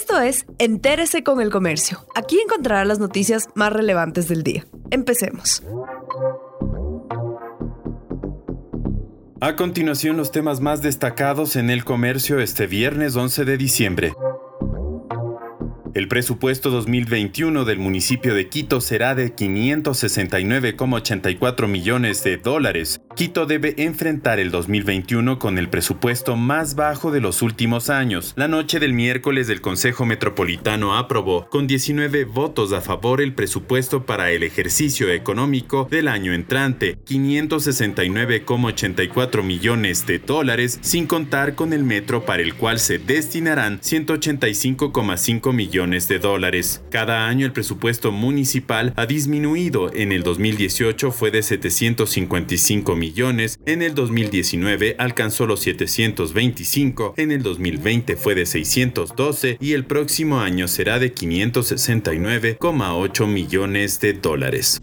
Esto es Entérese con el Comercio. Aquí encontrará las noticias más relevantes del día. Empecemos. A continuación los temas más destacados en el comercio este viernes 11 de diciembre. El presupuesto 2021 del municipio de Quito será de 569,84 millones de dólares. Quito debe enfrentar el 2021 con el presupuesto más bajo de los últimos años. La noche del miércoles el Consejo Metropolitano aprobó con 19 votos a favor el presupuesto para el ejercicio económico del año entrante, 569,84 millones de dólares, sin contar con el metro para el cual se destinarán 185,5 millones de dólares. Cada año el presupuesto municipal ha disminuido. En el 2018 fue de 755 millones, en el 2019 alcanzó los 725, en el 2020 fue de 612 y el próximo año será de 569,8 millones de dólares.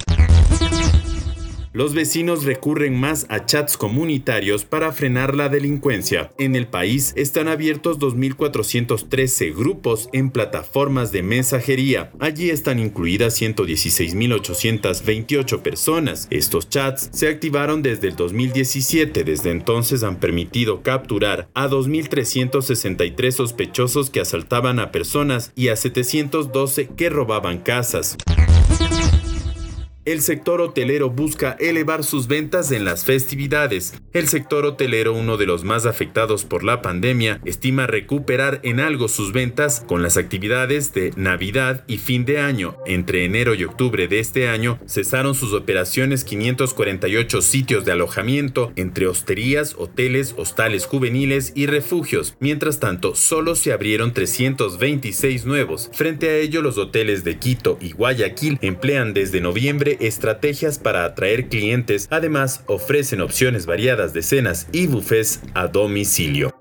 Los vecinos recurren más a chats comunitarios para frenar la delincuencia. En el país están abiertos 2.413 grupos en plataformas de mensajería. Allí están incluidas 116.828 personas. Estos chats se activaron desde el 2017. Desde entonces han permitido capturar a 2.363 sospechosos que asaltaban a personas y a 712 que robaban casas. El sector hotelero busca elevar sus ventas en las festividades. El sector hotelero, uno de los más afectados por la pandemia, estima recuperar en algo sus ventas con las actividades de Navidad y fin de año. Entre enero y octubre de este año cesaron sus operaciones 548 sitios de alojamiento entre hosterías, hoteles, hostales juveniles y refugios. Mientras tanto, solo se abrieron 326 nuevos. Frente a ello, los hoteles de Quito y Guayaquil emplean desde noviembre estrategias para atraer clientes, además ofrecen opciones variadas de cenas y buffets a domicilio.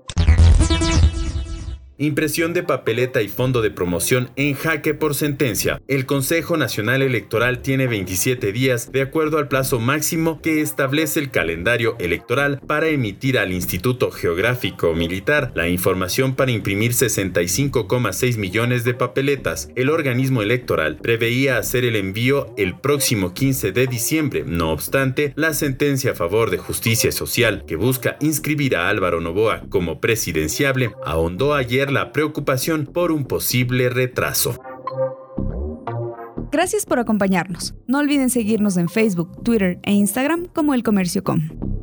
Impresión de papeleta y fondo de promoción en jaque por sentencia. El Consejo Nacional Electoral tiene 27 días de acuerdo al plazo máximo que establece el calendario electoral para emitir al Instituto Geográfico Militar la información para imprimir 65,6 millones de papeletas. El organismo electoral preveía hacer el envío el próximo 15 de diciembre. No obstante, la sentencia a favor de justicia social que busca inscribir a Álvaro Novoa como presidenciable ahondó ayer la preocupación por un posible retraso. Gracias por acompañarnos. No olviden seguirnos en Facebook, Twitter e Instagram como El Comercio Com.